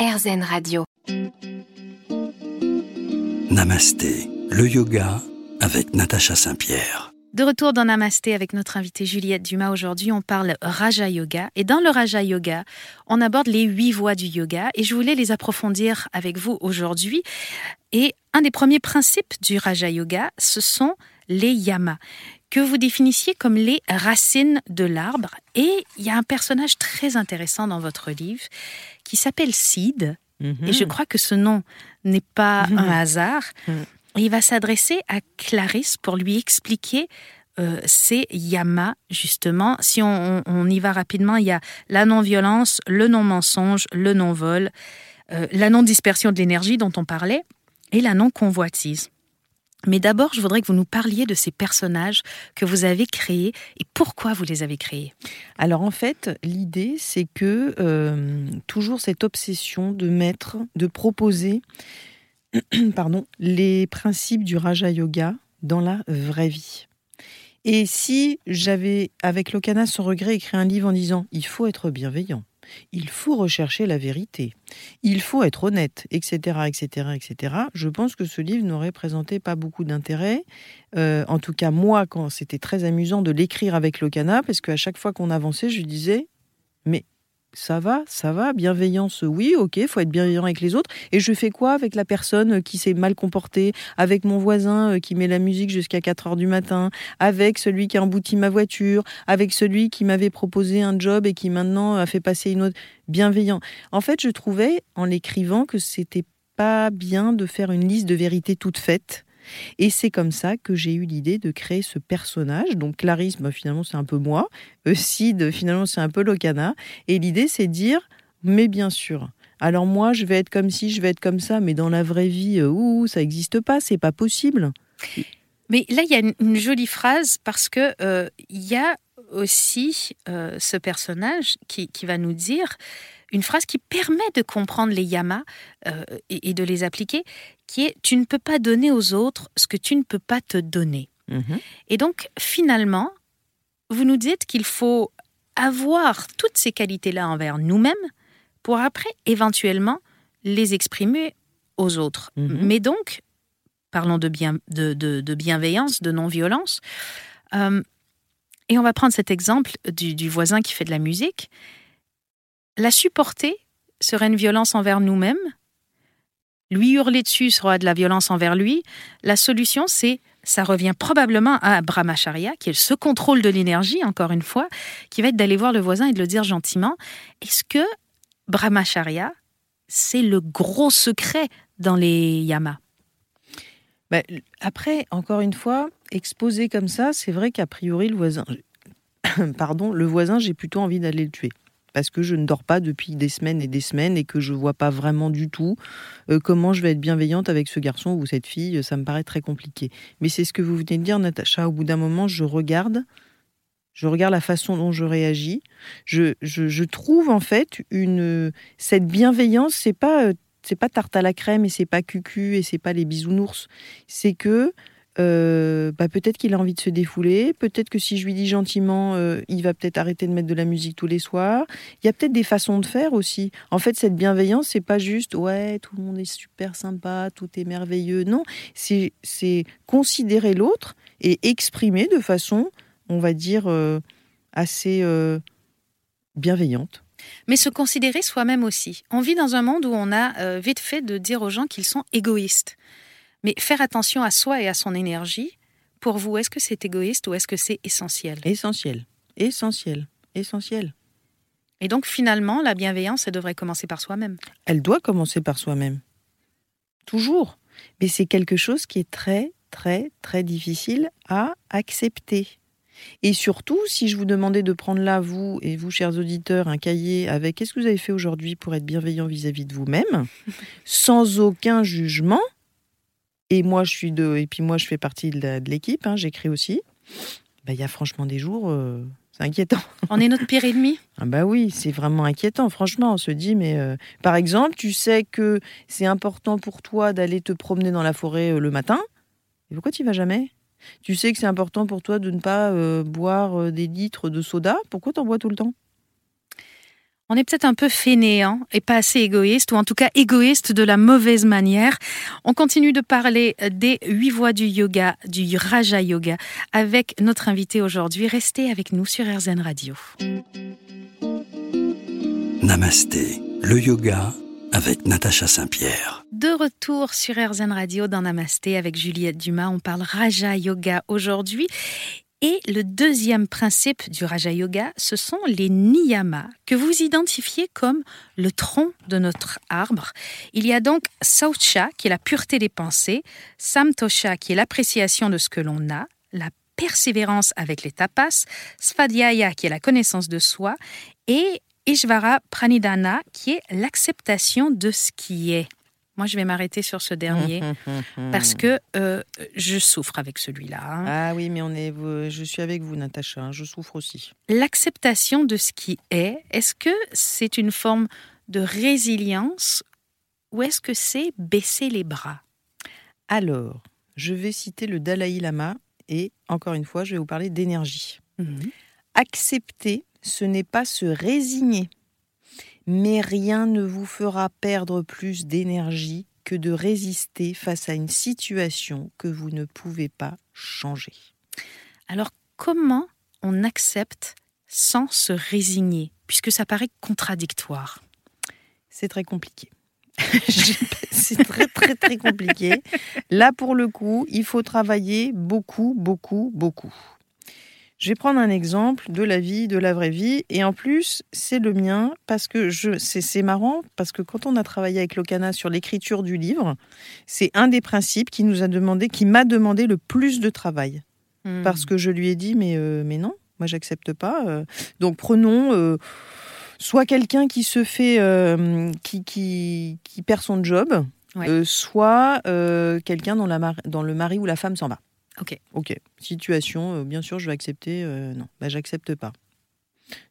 RZN Radio. Namasté, le yoga avec Natacha Saint-Pierre. De retour dans Namasté avec notre invitée Juliette Dumas. Aujourd'hui, on parle Raja Yoga. Et dans le Raja Yoga, on aborde les huit voies du yoga. Et je voulais les approfondir avec vous aujourd'hui. Et un des premiers principes du Raja Yoga, ce sont les yamas, que vous définissiez comme les racines de l'arbre. Et il y a un personnage très intéressant dans votre livre qui s'appelle Sid. Et je crois que ce nom n'est pas un hasard. Il va s'adresser à Clarisse pour lui expliquer euh, ces yamas, justement. Si on, on, y va rapidement, il y a la non-violence, le non-mensonge, le non-vol, euh, la non-dispersion de l'énergie dont on parlait, et la non-convoitise. Mais d'abord, je voudrais que vous nous parliez de ces personnages que vous avez créés et pourquoi vous les avez créés. Alors en fait, l'idée, c'est que euh, toujours cette obsession de mettre, de proposer, pardon, les principes du Raja Yoga dans la vraie vie. Et si j'avais, avec Lokana sans regret, écrit un livre en disant il faut être bienveillant, il faut rechercher la vérité, il faut être honnête, etc., etc., etc. Je pense que ce livre n'aurait présenté pas beaucoup d'intérêt. Euh, en tout cas, moi, quand c'était très amusant de l'écrire avec Lokana, parce qu'à chaque fois qu'on avançait, je disais, mais ça va, ça va, bienveillance, oui, ok, faut être bienveillant avec les autres. Et je fais quoi avec la personne qui s'est mal comportée, avec mon voisin euh, qui met la musique jusqu'à 4 heures du matin, avec celui qui a embouti ma voiture, avec celui qui m'avait proposé un job et qui maintenant a fait passer une autre? Bienveillant. En fait, je trouvais, en l'écrivant, que c'était pas bien de faire une liste de vérités toutes faites et c'est comme ça que j'ai eu l'idée de créer ce personnage. Donc Clarisse, bah, finalement, c'est un peu moi. Sid, finalement, c'est un peu Locana. Et l'idée, c'est de dire, mais bien sûr. Alors moi, je vais être comme si, je vais être comme ça, mais dans la vraie vie, ouh, ça n'existe pas, c'est pas possible. Mais là, il y a une jolie phrase parce que euh, il y a aussi euh, ce personnage qui, qui va nous dire une phrase qui permet de comprendre les yamas euh, et, et, de les appliquer, qui est Tu ne peux pas donner aux autres ce que tu ne peux pas te donner. Mhm. Et donc, finalement, vous nous dites qu'il faut avoir toutes ces qualités-là envers nous-mêmes pour après, éventuellement, les exprimer aux autres. Mhm. Mais donc, parlons de, bien, de, de, de bienveillance, de non-violence. Euh, et on va prendre cet exemple du, du voisin qui fait de la musique. La supporter serait une violence envers nous-mêmes. Lui hurler dessus sera de la violence envers lui. La solution, c'est, ça revient probablement à Brahmacharya, qui est ce contrôle de l'énergie, encore une fois, qui va être d'aller voir le voisin et de le dire gentiment. Est-ce que Brahmacharya, c'est le gros secret dans les yamas? Ben, Après, encore une fois, exposé comme ça, c'est vrai qu'a priori, le voisin, pardon, le voisin, j'ai plutôt envie d'aller le tuer parce que je ne dors pas depuis des semaines et des semaines et que je vois pas vraiment du tout euh, comment je vais être bienveillante avec ce garçon ou cette fille. Ça me paraît très compliqué. Mais c'est ce que vous venez de dire, Natacha. Au bout d'un moment, je regarde, je regarde la façon dont je réagis. Je, je, je trouve en fait une cette bienveillance. C'est pas euh, c'est pas tarte à la crème et c'est pas cucu et c'est pas les bisounours. C'est que euh, bah peut-être qu'il a envie de se défouler, peut-être que si je lui dis gentiment, euh, il va peut-être arrêter de mettre de la musique tous les soirs. Il y a peut-être des façons de faire aussi. En fait, cette bienveillance, c'est pas juste ouais, tout le monde est super sympa, tout est merveilleux. Non, c'est considérer l'autre et exprimer de façon, on va dire, euh, assez bienveillante. Mais se considérer soi-même aussi. On vit dans un monde où on a vite fait de dire aux gens qu'ils sont égoïstes. Mais faire attention à soi et à son énergie, pour vous, est-ce que c'est égoïste ou est-ce que c'est essentiel? Essentiel, essentiel, essentiel. Et donc finalement, la bienveillance, elle devrait commencer par soi-même. Elle doit commencer par soi-même. Toujours. Mais c'est quelque chose qui est très, très, très difficile à accepter. Et surtout, si je vous demandais de prendre là, vous et vous, chers auditeurs, un cahier avec qu'est-ce que vous avez fait aujourd'hui pour être bienveillant vis-à-vis -vis de vous-même, sans aucun jugement, et moi, je suis de, et puis moi, je fais partie de l'équipe. Hein, J'écris aussi. Il ben, y a franchement des jours, euh, c'est inquiétant. On est notre pire ennemi? ah bah oui, c'est vraiment inquiétant. Franchement, on se dit, mais euh, par exemple, tu sais que c'est important pour toi d'aller te promener dans la forêt euh, le matin. Et pourquoi tu vas jamais? Tu sais que c'est important pour toi de ne pas euh, boire des litres de soda. Pourquoi t'en bois tout le temps? On est peut-être un peu fainéant et pas assez égoïste, ou en tout cas égoïste de la mauvaise manière. On continue de parler des huit voies du yoga, du Raja Yoga, avec notre invité aujourd'hui. Restez avec nous sur RZN Radio. Namasté, le yoga avec Natacha Saint-Pierre. De retour sur RZN Radio dans Namasté avec Juliette Dumas. On parle Raja Yoga aujourd'hui. Et le deuxième principe du Raja Yoga, ce sont les niyamas que vous identifiez comme le tronc de notre arbre. Il y a donc Saucha, qui est la pureté des pensées, Samtosha, qui est l'appréciation de ce que l'on a, la persévérance avec les tapas, Svadhyaya, qui est la connaissance de soi, et Ishvara Pranidhana, qui est l'acceptation de ce qui est. Moi, je vais m'arrêter sur ce dernier parce que euh, je souffre avec celui-là. hein. Ah oui, mais on est, je suis avec vous, Natacha. hein, Je souffre aussi. L'acceptation de ce qui est, est-ce que c'est une forme de résilience ou est-ce que c'est baisser les bras? Alors, je vais citer le Dalai Lama et encore une fois, je vais vous parler d'énergie. Accepter, ce n'est pas se résigner, mais rien ne vous fera perdre plus d'énergie que de résister face à une situation que vous ne pouvez pas changer. Alors, comment on accepte sans se résigner Puisque ça paraît contradictoire? C'est très compliqué. C'est très très très compliqué. Là, pour le coup, il faut travailler beaucoup, beaucoup, beaucoup. Je vais prendre un exemple de la vie, de la vraie vie, et en plus, c'est le mien parce que je, c'est, marrant parce que quand on a travaillé avec Locana sur l'écriture du livre, c'est un des principes qui nous a demandé, qui m'a demandé le plus de travail, Hmm. parce que je lui ai dit mais euh, mais non, moi j'accepte pas. euh. Donc prenons euh, soit quelqu'un qui se fait, qui, qui qui perd son job, Ouais. euh, soit euh, quelqu'un dont la mar- dans le mari ou la femme s'en va. Ok. Ok. Situation, euh, bien sûr, je vais accepter. euh, non, bah, j'accepte pas.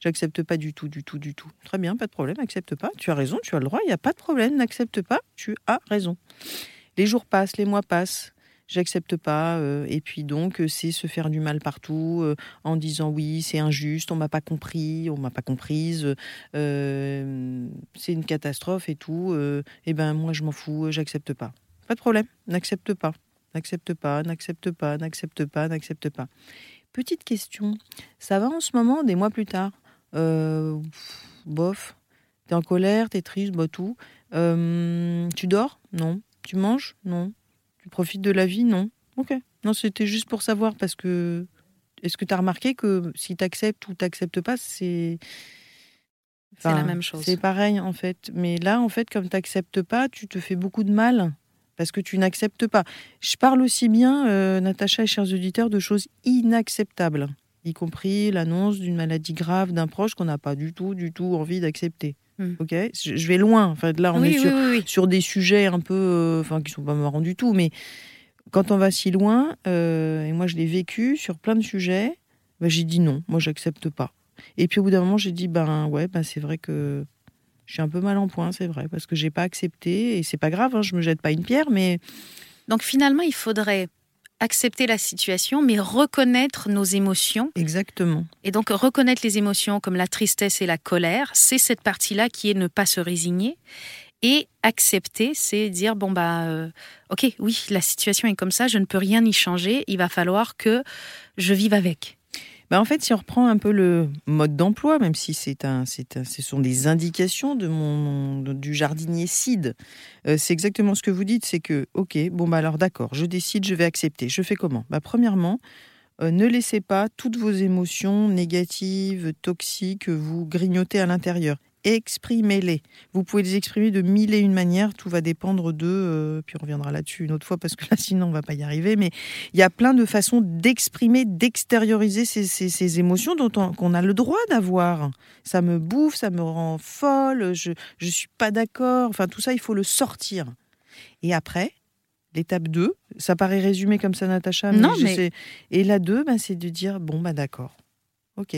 J'accepte pas du tout, du tout, du tout. Très bien, pas de problème, accepte pas. Tu as raison, tu as le droit, il n'y a pas de problème, n'accepte pas, tu as raison. Les jours passent, les mois passent, j'accepte pas. euh, et puis donc, c'est se faire du mal partout en disant oui, c'est injuste, on m'a pas compris, on m'a pas comprise, c'est une catastrophe et tout. et ben moi, je m'en fous, j'accepte pas. Pas de problème, n'accepte pas. N'accepte pas, n'accepte pas, n'accepte pas, n'accepte pas. Petite question, ça va en ce moment, des mois plus tard? Euh, Bof, t'es en colère, t'es triste, bah tout. Euh, tu dors? Non. Tu manges? Non. Tu profites de la vie? Non. Ok. Non, c'était juste pour savoir parce que. Est-ce que tu as remarqué que si tu acceptes ou t'acceptes pas, c'est. C'est la même chose. C'est pareil en fait. Mais là, en fait, comme tu n'acceptes pas, tu te fais beaucoup de mal parce que tu n'acceptes pas. Je parle aussi bien, euh, Natacha et chers auditeurs, de choses inacceptables, y compris l'annonce d'une maladie grave d'un proche qu'on n'a pas du tout, du tout envie d'accepter. Hmm. Ok, je vais loin. Enfin, là, on oui, est sur, oui, oui, oui. sur des sujets un peu, euh, enfin, qui sont pas marrants du tout, mais quand on va si loin, euh, et moi je l'ai vécu sur plein de sujets, bah, j'ai dit non, moi j'accepte pas. Et puis au bout d'un moment, j'ai dit ben ouais, ben c'est vrai que je suis un peu mal en point, c'est vrai, parce que j'ai pas accepté, et c'est pas grave, hein, je me jette pas une pierre, mais Donc finalement, il faudrait accepter la situation, mais reconnaître nos émotions. exactement. Et donc reconnaître les émotions comme la tristesse et la colère, c'est cette partie-là qui est ne pas se résigner. Et accepter, c'est dire bon bah euh, ok oui la situation est comme ça, je ne peux rien y changer, il va falloir que je vive avec. Bah, en fait, si on reprend un peu le mode d'emploi, même si c'est un, un- ce sont des indications de mon, du jardinier Cid, euh, c'est exactement ce que vous dites, c'est que, ok, bon bah alors d'accord, je décide, je vais accepter. Je fais comment? Bah, Premièrement, euh, ne laissez pas toutes vos émotions négatives, toxiques, vous grignoter à l'intérieur. Exprimez-les. Vous pouvez les exprimer de mille et une manières, tout va dépendre de... euh, puis on reviendra là-dessus une autre fois, parce que là, sinon, on va pas y arriver, mais il y a plein de façons d'exprimer, d'extérioriser ces, ces- ces émotions dont on, qu'on a le droit d'avoir. Ça me bouffe, ça me rend folle, je je suis pas d'accord. Enfin, tout ça, il faut le sortir. Et après, l'étape 2, ça paraît résumé comme ça, Natacha. Non, je mais- sais- Et la 2, ben, c'est de dire bon, bah d'accord. Ok.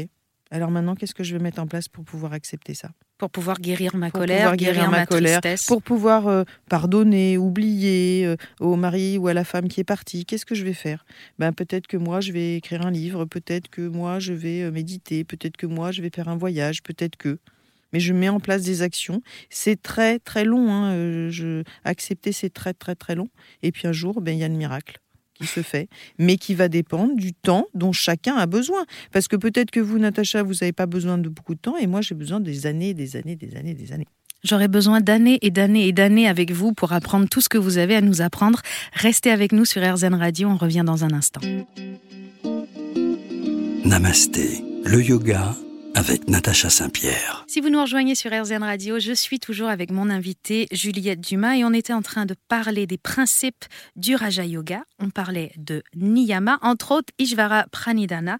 Alors maintenant, qu'est-ce que je vais mettre en place pour pouvoir accepter ça? Pour pouvoir guérir ma Pour colère, pouvoir guérir, guérir ma ma, colère, tristesse. Pour pouvoir euh, pardonner, oublier euh, au mari ou à la femme qui est partie, qu'est-ce que je vais faire? Ben, Peut-être que moi, je vais écrire un livre, peut-être que moi, je vais euh, méditer, peut-être que moi, je vais faire un voyage, peut-être que... mais je mets en place des actions. C'est très très long. Hein. euh, Je, accepter, c'est très très très long. Et puis un jour, ben, il y a le miracle qui se fait, mais qui va dépendre du temps dont chacun a besoin. Parce que peut-être que vous, Natacha, vous n'avez pas besoin de beaucoup de temps, et moi, j'ai besoin des années, des années, des années, des années. J'aurais besoin d'années et d'années et d'années avec vous pour apprendre tout ce que vous avez à nous apprendre. Restez avec nous sur RZN Radio, on revient dans un instant. Namasté, le yoga avec Natacha Saint-Pierre. Si vous nous rejoignez sur RZN Radio, je suis toujours avec mon invitée Juliette Dumas et on était en train de parler des principes du Raja Yoga. On parlait de Niyama, entre autres Ishvara Pranidhana,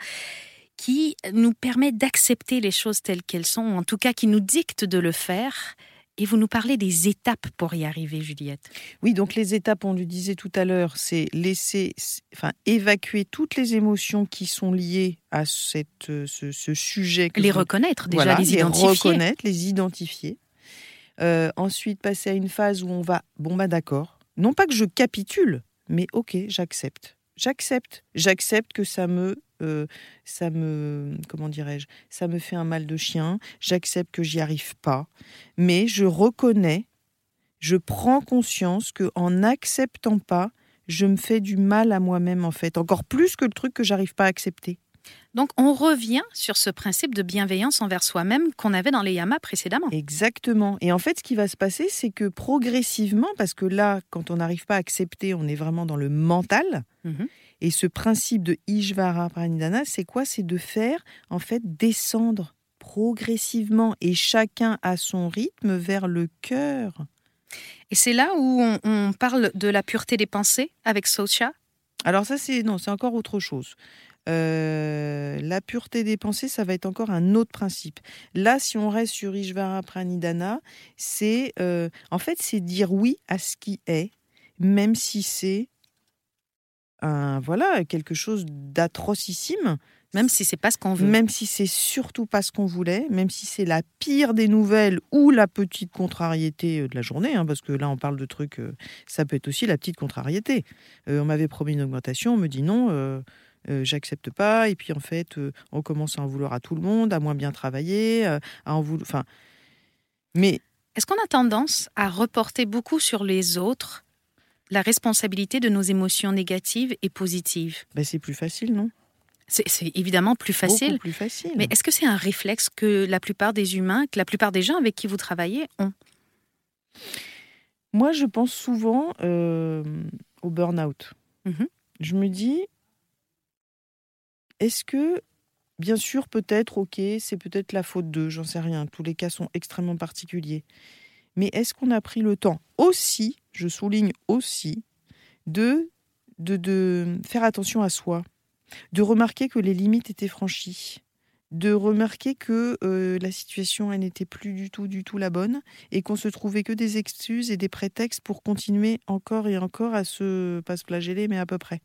qui nous permet d'accepter les choses telles qu'elles sont, ou en tout cas qui nous dicte de le faire. Et vous nous parlez des étapes pour y arriver, Juliette. Oui, donc les étapes, on le disait tout à l'heure, c'est laisser, enfin, évacuer toutes les émotions qui sont liées à cette, euh, ce, ce sujet. que Les vous- reconnaître, déjà, Voilà, les identifier. reconnaître, les identifier. Euh, ensuite, passer à une phase où on va, bon bah d'accord, non pas que je capitule, mais ok, j'accepte. J'accepte. J'accepte que ça me, euh, ça me, comment dirais-je, ça me fait un mal de chien. J'accepte que j'y arrive pas, mais je reconnais, je prends conscience que en n'acceptant pas, je me fais du mal à moi-même en fait, encore plus que le truc que j'arrive pas à accepter. Donc, on revient sur ce principe de bienveillance envers soi-même qu'on avait dans les yamas précédemment. Exactement. Et en fait, ce qui va se passer, c'est que progressivement, parce que là, quand on n'arrive pas à accepter, on est vraiment dans le mental. Mhm. Et ce principe de Ishvara Pranidhana, c'est quoi? C'est de faire, en fait, descendre progressivement et chacun à son rythme vers le cœur. Et c'est là où on, on parle de la pureté des pensées avec Socha? Alors ça, c'est non, c'est encore autre chose. Euh, la pureté des pensées, ça va être encore un autre principe. Là, si on reste sur Ishvara Pranidhana, c'est euh, en fait c'est dire oui à ce qui est, même si c'est un voilà quelque chose d'atrocissime, Même si c'est pas ce qu'on veut. même si c'est surtout pas ce qu'on voulait, même si c'est la pire des nouvelles ou la petite contrariété euh, de la journée, hein, parce que là on parle de trucs, euh, ça peut être aussi la petite contrariété. Euh, on m'avait promis une augmentation, on me dit non, euh, j'accepte pas, et puis en fait on commence à en vouloir à tout le monde, à moins bien travailler, à en vouloir, enfin, mais Est-ce qu'on a tendance à reporter beaucoup sur les autres la responsabilité de nos émotions négatives et positives ben, c'est plus facile, non? C'est évidemment plus facile. Beaucoup plus facile. Mais est-ce que c'est un réflexe que la plupart des humains, que la plupart des gens avec qui vous travaillez ont? Moi, je pense souvent euh, au burn-out. Mhm. Je me dis, est-ce que, bien sûr, peut-être, ok, c'est peut-être la faute d'eux, j'en sais rien, tous les cas sont extrêmement particuliers. Mais est-ce qu'on a pris le temps aussi, je souligne aussi, de, de, de faire attention à soi, de remarquer que les limites étaient franchies, de remarquer que euh, la situation, n'était plus du tout, du tout la bonne, et qu'on se trouvait que des excuses et des prétextes pour continuer encore et encore à se, pas se flageller, mais à peu près.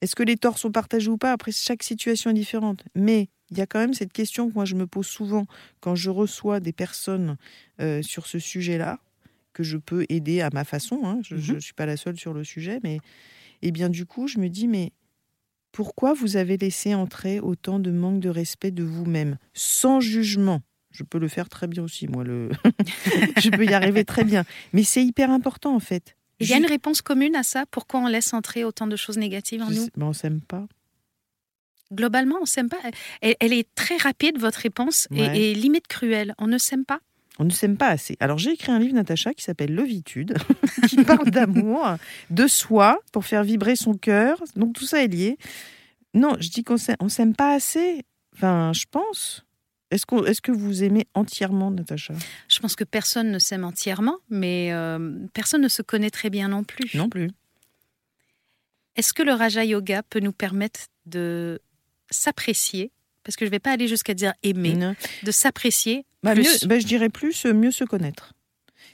Est-ce que les torts sont partagés ou pas? Après, chaque situation est différente. Mais il y a quand même cette question que moi je me pose souvent quand je reçois des personnes euh, sur ce sujet-là, que je peux aider à ma façon. hein. Je ne suis pas la seule sur le sujet, mais et bien du coup, je me dis, mais pourquoi vous avez laissé entrer autant de manque de respect de vous-même, sans jugement Je peux le faire très bien aussi, moi. Le... je peux y arriver très bien. Mais c'est hyper important, en fait. Il y a une réponse commune à ça? Pourquoi on laisse entrer autant de choses négatives en Je nous? sais- mais on s'aime pas. Globalement, on s'aime pas. Elle, elle est très rapide, votre réponse, et, limite cruelle. On ne s'aime pas. On ne s'aime pas assez. Alors j'ai écrit un livre, Natacha, qui s'appelle Lovitude, qui parle d'amour, de soi, pour faire vibrer son cœur. Donc tout ça est lié. Non, je dis qu'on s'aime, on s'aime pas assez. Enfin, je pense. Est-ce, est-ce que vous aimez entièrement, Natacha? Je pense que personne ne s'aime entièrement, mais euh, personne ne se connaît très bien non plus. Non plus. Est-ce que le Raja Yoga peut nous permettre de s'apprécier? Parce que je ne vais pas aller jusqu'à dire aimer, Non. de s'apprécier Bah, plus. mieux- bah, je dirais plus euh, mieux se connaître.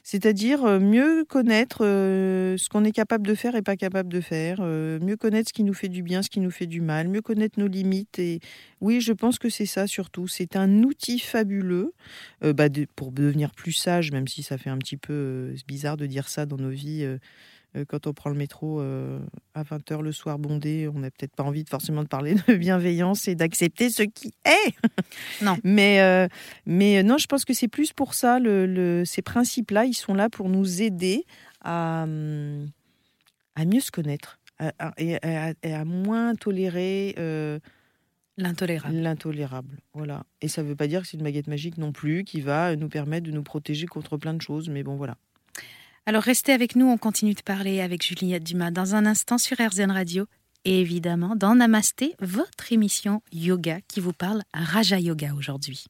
C'est-à-dire euh, mieux connaître euh, ce qu'on est capable de faire et pas capable de faire, euh, mieux connaître ce qui nous fait du bien, ce qui nous fait du mal, mieux connaître nos limites. Et oui, je pense que c'est ça surtout. C'est un outil fabuleux euh, bah, de- pour devenir plus sage, même si ça fait un petit peu bizarre de dire ça dans nos vies. Euh, quand on prend le métro à 20h le soir bondé, on n'a peut-être pas envie de, forcément de parler de bienveillance et d'accepter ce qui est. Non. mais, mais non, je pense que c'est plus pour ça. Le, ces principes-là, ils sont là pour nous aider à, à mieux se connaître et, à, moins tolérer L'intolérable. L'intolérable, voilà. Et ça ne veut pas dire que c'est une baguette magique non plus qui va nous permettre de nous protéger contre plein de choses, mais bon, voilà. Alors restez avec nous, on continue de parler avec Juliette Dumas dans un instant sur RZN Radio et évidemment dans Namasté, votre émission yoga qui vous parle Raja Yoga aujourd'hui.